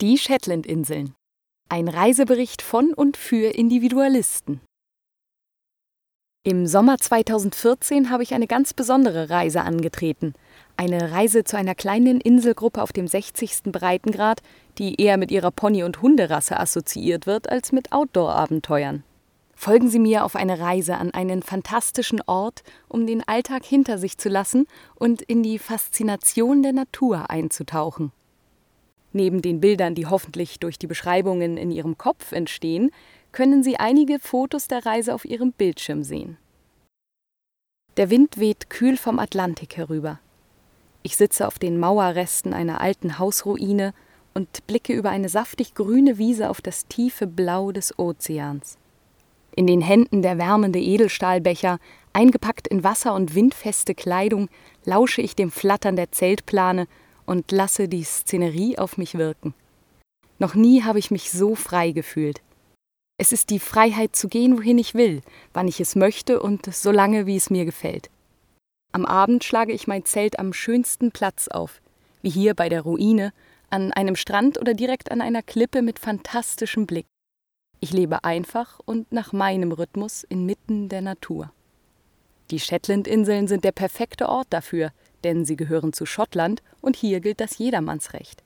Die Shetlandinseln. Ein Reisebericht von und für Individualisten. Im Sommer 2014 habe ich eine ganz besondere Reise angetreten. Eine Reise zu einer kleinen Inselgruppe auf dem 60. Breitengrad, die eher mit ihrer Pony- und Hunderasse assoziiert wird als mit Outdoor-Abenteuern. Folgen Sie mir auf eine Reise an einen fantastischen Ort, um den Alltag hinter sich zu lassen und in die Faszination der Natur einzutauchen. Neben den Bildern, die hoffentlich durch die Beschreibungen in Ihrem Kopf entstehen, können Sie einige Fotos der Reise auf Ihrem Bildschirm sehen. Der Wind weht kühl vom Atlantik herüber. Ich sitze auf den Mauerresten einer alten Hausruine und blicke über eine saftig grüne Wiese auf das tiefe Blau des Ozeans. In den Händen der wärmende Edelstahlbecher, eingepackt in wasser- und windfeste Kleidung, lausche ich dem Flattern der Zeltplane und lasse die Szenerie auf mich wirken. Noch nie habe ich mich so frei gefühlt. Es ist die Freiheit zu gehen, wohin ich will, wann ich es möchte und so lange, wie es mir gefällt. Am Abend schlage ich mein Zelt am schönsten Platz auf, wie hier bei der Ruine, an einem Strand oder direkt an einer Klippe mit fantastischem Blick. Ich lebe einfach und nach meinem Rhythmus inmitten der Natur. Die Shetlandinseln sind der perfekte Ort dafür, denn sie gehören zu Schottland und hier gilt das Jedermannsrecht.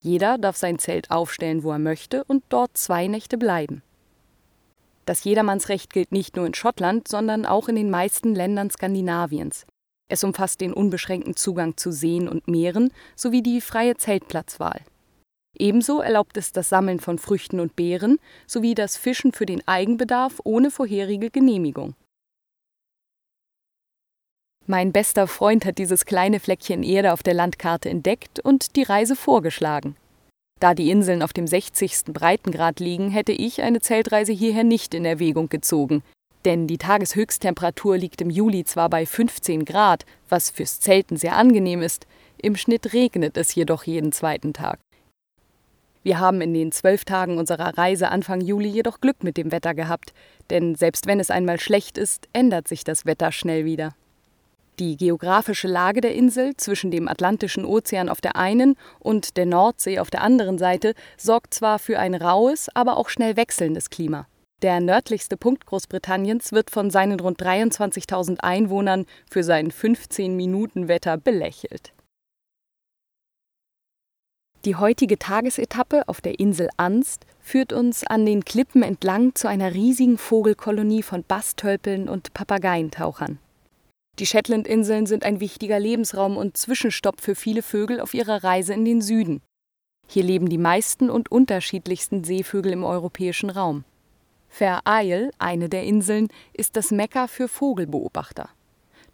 Jeder darf sein Zelt aufstellen, wo er möchte und dort zwei Nächte bleiben. Das Jedermannsrecht gilt nicht nur in Schottland, sondern auch in den meisten Ländern Skandinaviens. Es umfasst den unbeschränkten Zugang zu Seen und Meeren sowie die freie Zeltplatzwahl. Ebenso erlaubt es das Sammeln von Früchten und Beeren sowie das Fischen für den Eigenbedarf ohne vorherige Genehmigung. Mein bester Freund hat dieses kleine Fleckchen Erde auf der Landkarte entdeckt und die Reise vorgeschlagen. Da die Inseln auf dem 60. Breitengrad liegen, hätte ich eine Zeltreise hierher nicht in Erwägung gezogen. Denn die Tageshöchsttemperatur liegt im Juli zwar bei 15 Grad, was fürs Zelten sehr angenehm ist, im Schnitt regnet es jedoch jeden zweiten Tag. Wir haben in den zwölf Tagen unserer Reise Anfang Juli jedoch Glück mit dem Wetter gehabt, denn selbst wenn es einmal schlecht ist, ändert sich das Wetter schnell wieder. Die geografische Lage der Insel zwischen dem Atlantischen Ozean auf der einen und der Nordsee auf der anderen Seite sorgt zwar für ein raues, aber auch schnell wechselndes Klima. Der nördlichste Punkt Großbritanniens wird von seinen rund 23.000 Einwohnern für sein 15-Minuten-Wetter belächelt. Die heutige Tagesetappe auf der Insel Anst führt uns an den Klippen entlang zu einer riesigen Vogelkolonie von Bastölpeln und Papageientauchern. Die Shetlandinseln sind ein wichtiger Lebensraum und Zwischenstopp für viele Vögel auf ihrer Reise in den Süden. Hier leben die meisten und unterschiedlichsten Seevögel im europäischen Raum. Fair Isle, eine der Inseln, ist das Mekka für Vogelbeobachter.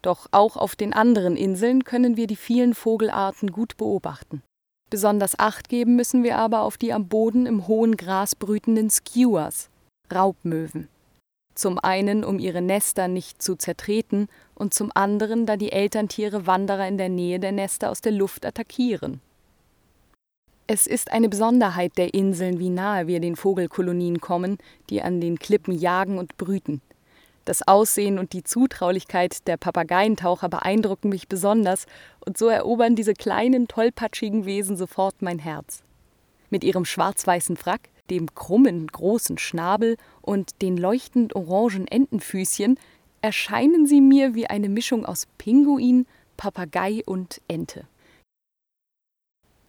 Doch auch auf den anderen Inseln können wir die vielen Vogelarten gut beobachten. Besonders Acht geben müssen wir aber auf die am Boden im hohen Gras brütenden Skuas, Raubmöwen. Zum einen, um ihre Nester nicht zu zertreten und zum anderen, da die Elterntiere Wanderer in der Nähe der Nester aus der Luft attackieren. Es ist eine Besonderheit der Inseln, wie nahe wir den Vogelkolonien kommen, die an den Klippen jagen und brüten. Das Aussehen und die Zutraulichkeit der Papageientaucher beeindrucken mich besonders, und so erobern diese kleinen, tollpatschigen Wesen sofort mein Herz. Mit ihrem schwarz-weißen Frack, dem krummen, großen Schnabel und den leuchtend orangen Entenfüßchen erscheinen sie mir wie eine Mischung aus Pinguin, Papagei und Ente.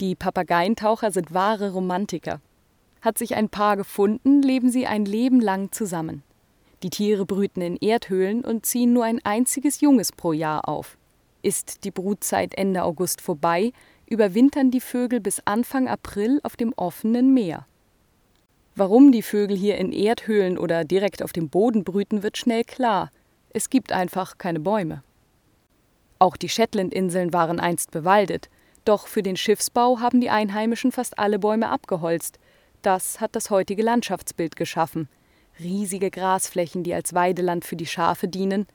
Die Papageientaucher sind wahre Romantiker. Hat sich ein Paar gefunden, leben sie ein Leben lang zusammen. Die Tiere brüten in Erdhöhlen und ziehen nur ein einziges Junges pro Jahr auf. Ist die Brutzeit Ende August vorbei, überwintern die Vögel bis Anfang April auf dem offenen Meer. Warum die Vögel hier in Erdhöhlen oder direkt auf dem Boden brüten, wird schnell klar. Es gibt einfach keine Bäume. Auch die Shetlandinseln waren einst bewaldet, doch für den Schiffsbau haben die Einheimischen fast alle Bäume abgeholzt. Das hat das heutige Landschaftsbild geschaffen. Riesige Grasflächen, die als Weideland für die Schafe dienen,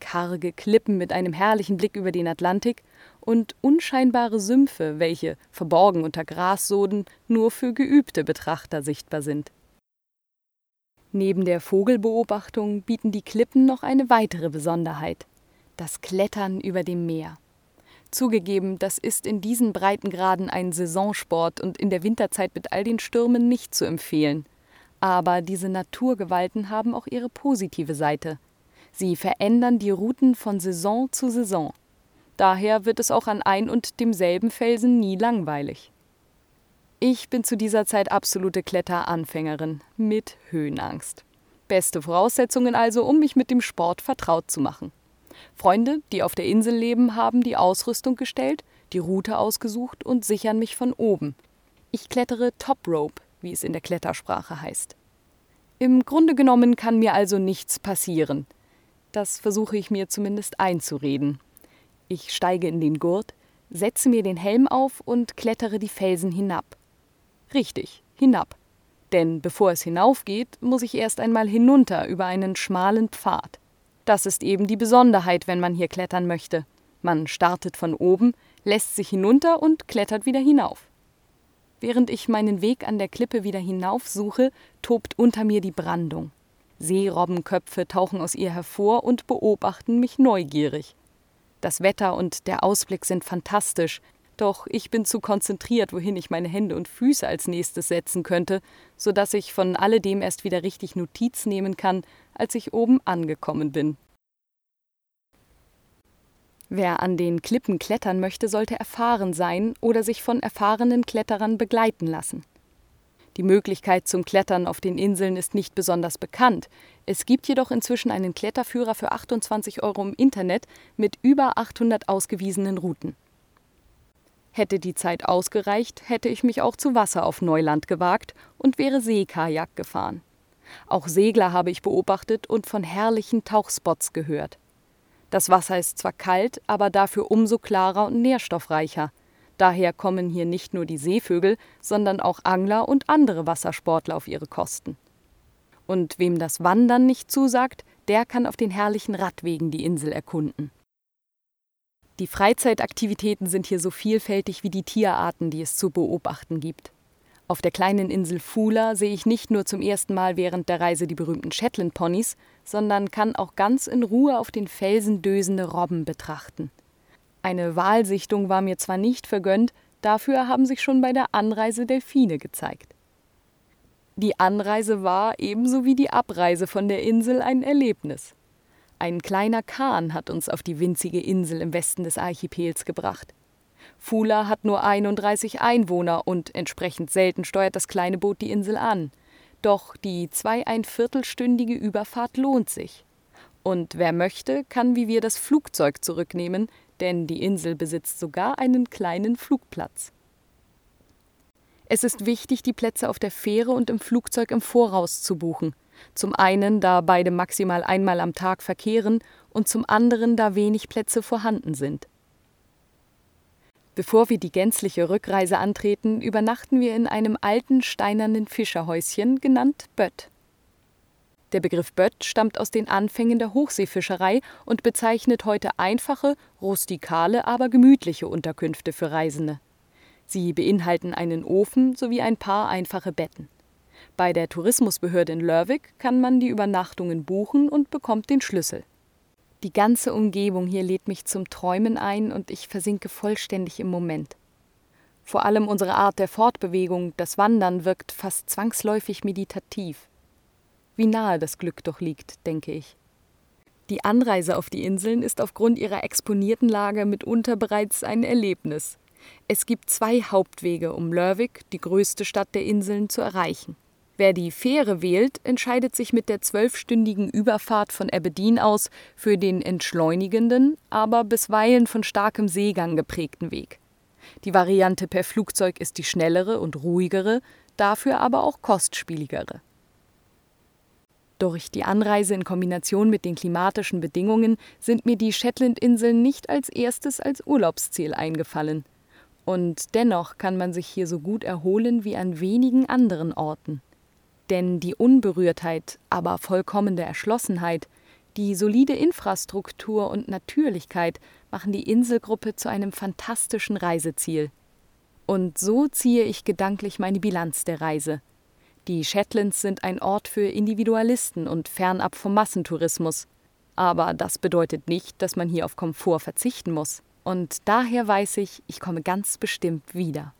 karge Klippen mit einem herrlichen Blick über den Atlantik und unscheinbare Sümpfe, welche, verborgen unter Grassoden, nur für geübte Betrachter sichtbar sind. Neben der Vogelbeobachtung bieten die Klippen noch eine weitere Besonderheit das Klettern über dem Meer. Zugegeben, das ist in diesen Breitengraden ein Saisonsport und in der Winterzeit mit all den Stürmen nicht zu empfehlen. Aber diese Naturgewalten haben auch ihre positive Seite. Sie verändern die Routen von Saison zu Saison. Daher wird es auch an ein und demselben Felsen nie langweilig. Ich bin zu dieser Zeit absolute Kletteranfängerin mit Höhenangst. Beste Voraussetzungen also, um mich mit dem Sport vertraut zu machen. Freunde, die auf der Insel leben, haben die Ausrüstung gestellt, die Route ausgesucht und sichern mich von oben. Ich klettere Top Rope, wie es in der Klettersprache heißt. Im Grunde genommen kann mir also nichts passieren. Das versuche ich mir zumindest einzureden. Ich steige in den Gurt, setze mir den Helm auf und klettere die Felsen hinab. Richtig, hinab. Denn bevor es hinaufgeht, muss ich erst einmal hinunter über einen schmalen Pfad. Das ist eben die Besonderheit, wenn man hier klettern möchte. Man startet von oben, lässt sich hinunter und klettert wieder hinauf. Während ich meinen Weg an der Klippe wieder hinauf suche, tobt unter mir die Brandung. Seerobbenköpfe tauchen aus ihr hervor und beobachten mich neugierig. Das Wetter und der Ausblick sind fantastisch, doch ich bin zu konzentriert, wohin ich meine Hände und Füße als nächstes setzen könnte, so dass ich von alledem erst wieder richtig Notiz nehmen kann, als ich oben angekommen bin. Wer an den Klippen klettern möchte, sollte erfahren sein oder sich von erfahrenen Kletterern begleiten lassen. Die Möglichkeit zum Klettern auf den Inseln ist nicht besonders bekannt. Es gibt jedoch inzwischen einen Kletterführer für 28 Euro im Internet mit über 800 ausgewiesenen Routen. Hätte die Zeit ausgereicht, hätte ich mich auch zu Wasser auf Neuland gewagt und wäre Seekajak gefahren. Auch Segler habe ich beobachtet und von herrlichen Tauchspots gehört. Das Wasser ist zwar kalt, aber dafür umso klarer und nährstoffreicher. Daher kommen hier nicht nur die Seevögel, sondern auch Angler und andere Wassersportler auf ihre Kosten. Und wem das Wandern nicht zusagt, der kann auf den herrlichen Radwegen die Insel erkunden. Die Freizeitaktivitäten sind hier so vielfältig wie die Tierarten, die es zu beobachten gibt. Auf der kleinen Insel Fula sehe ich nicht nur zum ersten Mal während der Reise die berühmten Shetland-Ponys, sondern kann auch ganz in Ruhe auf den Felsen dösende Robben betrachten. Eine Walsichtung war mir zwar nicht vergönnt, dafür haben sich schon bei der Anreise Delfine gezeigt. Die Anreise war ebenso wie die Abreise von der Insel ein Erlebnis. Ein kleiner Kahn hat uns auf die winzige Insel im Westen des Archipels gebracht. Fula hat nur 31 Einwohner und entsprechend selten steuert das kleine Boot die Insel an. Doch die zweieinviertelstündige Überfahrt lohnt sich. Und wer möchte, kann wie wir das Flugzeug zurücknehmen, denn die Insel besitzt sogar einen kleinen Flugplatz. Es ist wichtig, die Plätze auf der Fähre und im Flugzeug im Voraus zu buchen. Zum einen, da beide maximal einmal am Tag verkehren und zum anderen, da wenig Plätze vorhanden sind. Bevor wir die gänzliche Rückreise antreten, übernachten wir in einem alten steinernen Fischerhäuschen, genannt Bött. Der Begriff Bött stammt aus den Anfängen der Hochseefischerei und bezeichnet heute einfache, rustikale, aber gemütliche Unterkünfte für Reisende. Sie beinhalten einen Ofen sowie ein paar einfache Betten. Bei der Tourismusbehörde in Lörwick kann man die Übernachtungen buchen und bekommt den Schlüssel. Die ganze Umgebung hier lädt mich zum Träumen ein und ich versinke vollständig im Moment. Vor allem unsere Art der Fortbewegung, das Wandern, wirkt fast zwangsläufig meditativ. Wie nahe das Glück doch liegt, denke ich. Die Anreise auf die Inseln ist aufgrund ihrer exponierten Lage mitunter bereits ein Erlebnis. Es gibt zwei Hauptwege, um Lörwick, die größte Stadt der Inseln, zu erreichen. Wer die Fähre wählt, entscheidet sich mit der zwölfstündigen Überfahrt von Aberdeen aus für den entschleunigenden, aber bisweilen von starkem Seegang geprägten Weg. Die Variante per Flugzeug ist die schnellere und ruhigere, dafür aber auch kostspieligere. Durch die Anreise in Kombination mit den klimatischen Bedingungen sind mir die Shetlandinseln nicht als erstes als Urlaubsziel eingefallen. Und dennoch kann man sich hier so gut erholen wie an wenigen anderen Orten. Denn die Unberührtheit, aber vollkommene Erschlossenheit, die solide Infrastruktur und Natürlichkeit machen die Inselgruppe zu einem fantastischen Reiseziel. Und so ziehe ich gedanklich meine Bilanz der Reise. Die Shetlands sind ein Ort für Individualisten und fernab vom Massentourismus. Aber das bedeutet nicht, dass man hier auf Komfort verzichten muss. Und daher weiß ich, ich komme ganz bestimmt wieder.